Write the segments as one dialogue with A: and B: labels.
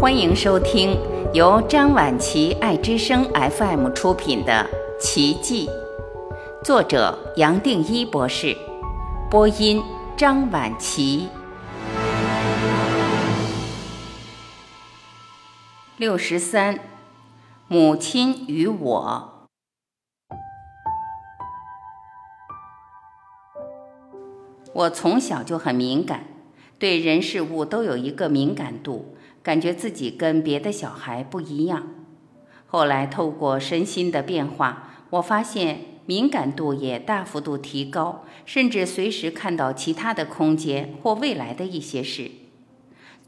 A: 欢迎收听由张晚琪爱之声 FM 出品的《奇迹》，作者杨定一博士，播音张晚琪。六十三，母亲与我。我从小就很敏感，对人事物都有一个敏感度。感觉自己跟别的小孩不一样。后来透过身心的变化，我发现敏感度也大幅度提高，甚至随时看到其他的空间或未来的一些事。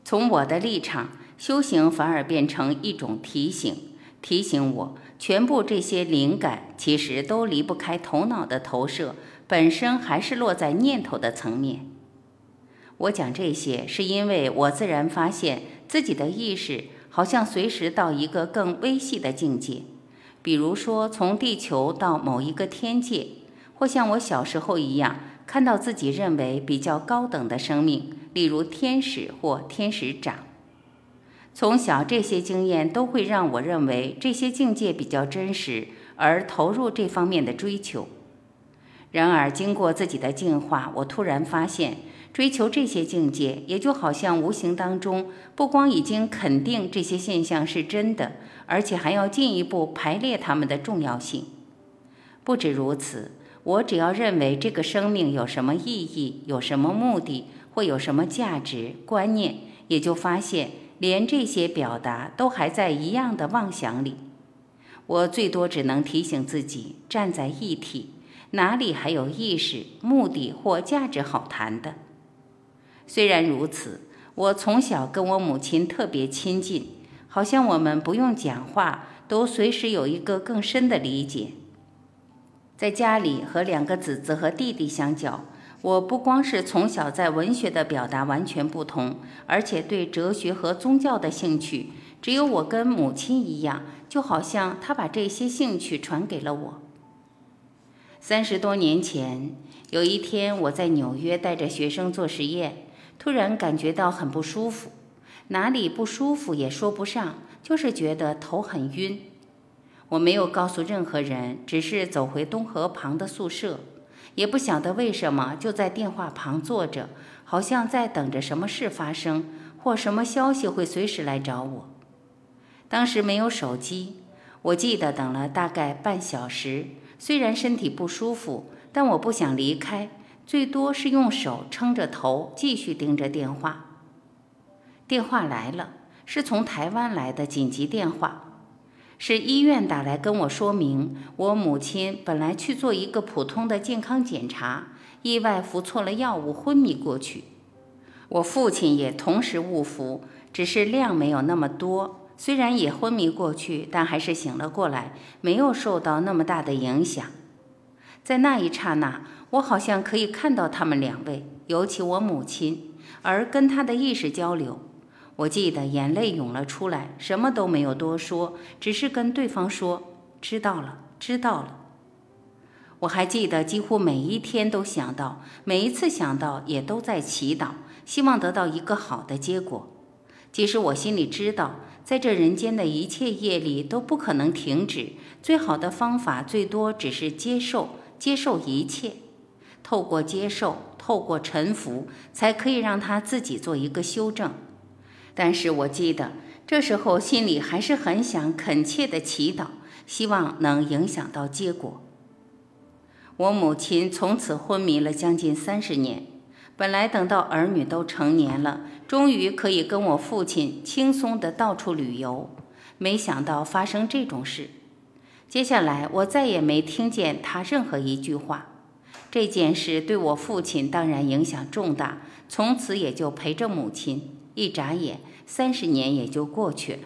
A: 从我的立场，修行反而变成一种提醒，提醒我全部这些灵感其实都离不开头脑的投射，本身还是落在念头的层面。我讲这些，是因为我自然发现。自己的意识好像随时到一个更微细的境界，比如说从地球到某一个天界，或像我小时候一样看到自己认为比较高等的生命，例如天使或天使长。从小这些经验都会让我认为这些境界比较真实，而投入这方面的追求。然而经过自己的净化，我突然发现。追求这些境界，也就好像无形当中，不光已经肯定这些现象是真的，而且还要进一步排列它们的重要性。不止如此，我只要认为这个生命有什么意义、有什么目的或有什么价值观念，也就发现连这些表达都还在一样的妄想里。我最多只能提醒自己，站在一体，哪里还有意识、目的或价值好谈的？虽然如此，我从小跟我母亲特别亲近，好像我们不用讲话，都随时有一个更深的理解。在家里和两个姊姊和弟弟相较，我不光是从小在文学的表达完全不同，而且对哲学和宗教的兴趣，只有我跟母亲一样，就好像她把这些兴趣传给了我。三十多年前，有一天我在纽约带着学生做实验。突然感觉到很不舒服，哪里不舒服也说不上，就是觉得头很晕。我没有告诉任何人，只是走回东河旁的宿舍，也不晓得为什么就在电话旁坐着，好像在等着什么事发生，或什么消息会随时来找我。当时没有手机，我记得等了大概半小时，虽然身体不舒服，但我不想离开。最多是用手撑着头，继续盯着电话。电话来了，是从台湾来的紧急电话，是医院打来跟我说明，我母亲本来去做一个普通的健康检查，意外服错了药物，昏迷过去。我父亲也同时误服，只是量没有那么多，虽然也昏迷过去，但还是醒了过来，没有受到那么大的影响。在那一刹那。我好像可以看到他们两位，尤其我母亲，而跟她的意识交流。我记得眼泪涌了出来，什么都没有多说，只是跟对方说：“知道了，知道了。”我还记得，几乎每一天都想到，每一次想到也都在祈祷，希望得到一个好的结果。即使我心里知道，在这人间的一切业力都不可能停止，最好的方法最多只是接受，接受一切。透过接受，透过臣服，才可以让他自己做一个修正。但是我记得这时候心里还是很想恳切的祈祷，希望能影响到结果。我母亲从此昏迷了将近三十年，本来等到儿女都成年了，终于可以跟我父亲轻松的到处旅游，没想到发生这种事。接下来我再也没听见他任何一句话。这件事对我父亲当然影响重大，从此也就陪着母亲。一眨眼，三十年也就过去了。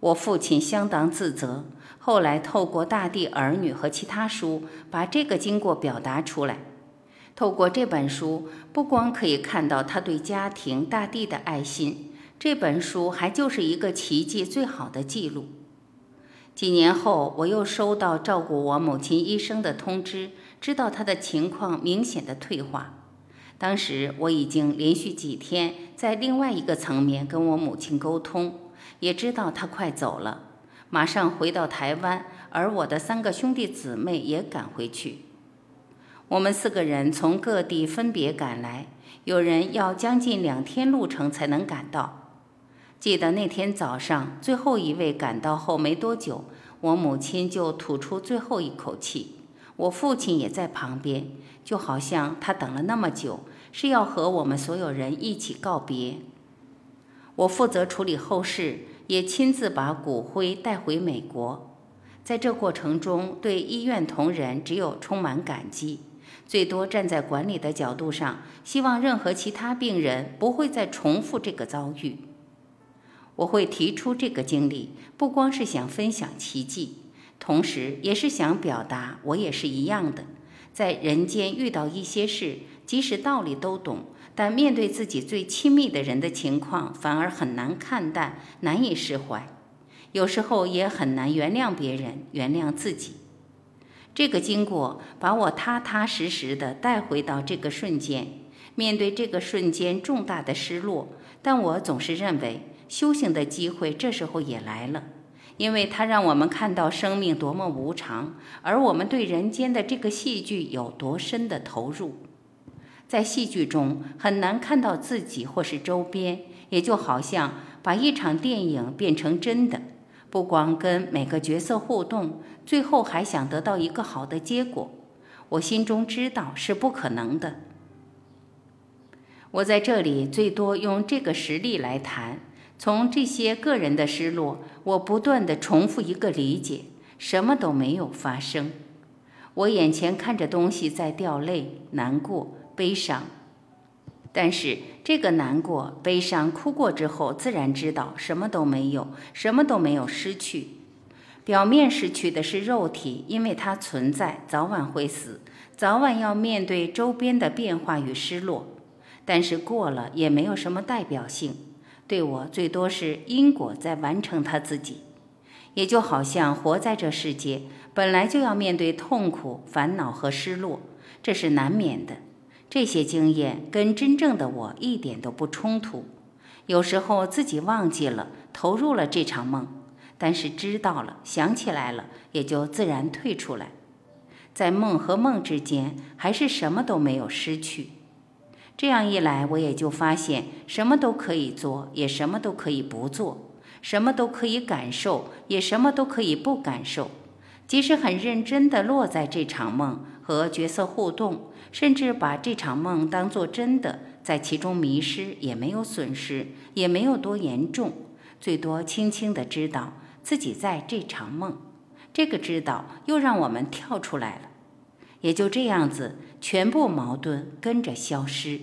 A: 我父亲相当自责，后来透过《大地儿女》和其他书，把这个经过表达出来。透过这本书，不光可以看到他对家庭、大地的爱心，这本书还就是一个奇迹最好的记录。几年后，我又收到照顾我母亲医生的通知。知道他的情况明显的退化，当时我已经连续几天在另外一个层面跟我母亲沟通，也知道他快走了，马上回到台湾，而我的三个兄弟姊妹也赶回去。我们四个人从各地分别赶来，有人要将近两天路程才能赶到。记得那天早上，最后一位赶到后没多久，我母亲就吐出最后一口气。我父亲也在旁边，就好像他等了那么久，是要和我们所有人一起告别。我负责处理后事，也亲自把骨灰带回美国。在这过程中，对医院同仁只有充满感激，最多站在管理的角度上，希望任何其他病人不会再重复这个遭遇。我会提出这个经历，不光是想分享奇迹。同时，也是想表达，我也是一样的，在人间遇到一些事，即使道理都懂，但面对自己最亲密的人的情况，反而很难看淡，难以释怀，有时候也很难原谅别人，原谅自己。这个经过把我踏踏实实的带回到这个瞬间，面对这个瞬间重大的失落，但我总是认为，修行的机会这时候也来了。因为它让我们看到生命多么无常，而我们对人间的这个戏剧有多深的投入。在戏剧中很难看到自己或是周边，也就好像把一场电影变成真的，不光跟每个角色互动，最后还想得到一个好的结果，我心中知道是不可能的。我在这里最多用这个实例来谈。从这些个人的失落，我不断的重复一个理解：什么都没有发生。我眼前看着东西在掉泪、难过、悲伤，但是这个难过、悲伤哭过之后，自然知道什么都没有，什么都没有失去。表面失去的是肉体，因为它存在，早晚会死，早晚要面对周边的变化与失落。但是过了也没有什么代表性。对我最多是因果在完成他自己，也就好像活在这世界本来就要面对痛苦、烦恼和失落，这是难免的。这些经验跟真正的我一点都不冲突。有时候自己忘记了，投入了这场梦，但是知道了、想起来了，也就自然退出来。在梦和梦之间，还是什么都没有失去。这样一来，我也就发现，什么都可以做，也什么都可以不做；什么都可以感受，也什么都可以不感受。即使很认真地落在这场梦和角色互动，甚至把这场梦当作真的，在其中迷失也没有损失，也没有多严重，最多轻轻地知道自己在这场梦。这个知道又让我们跳出来了。也就这样子，全部矛盾跟着消失。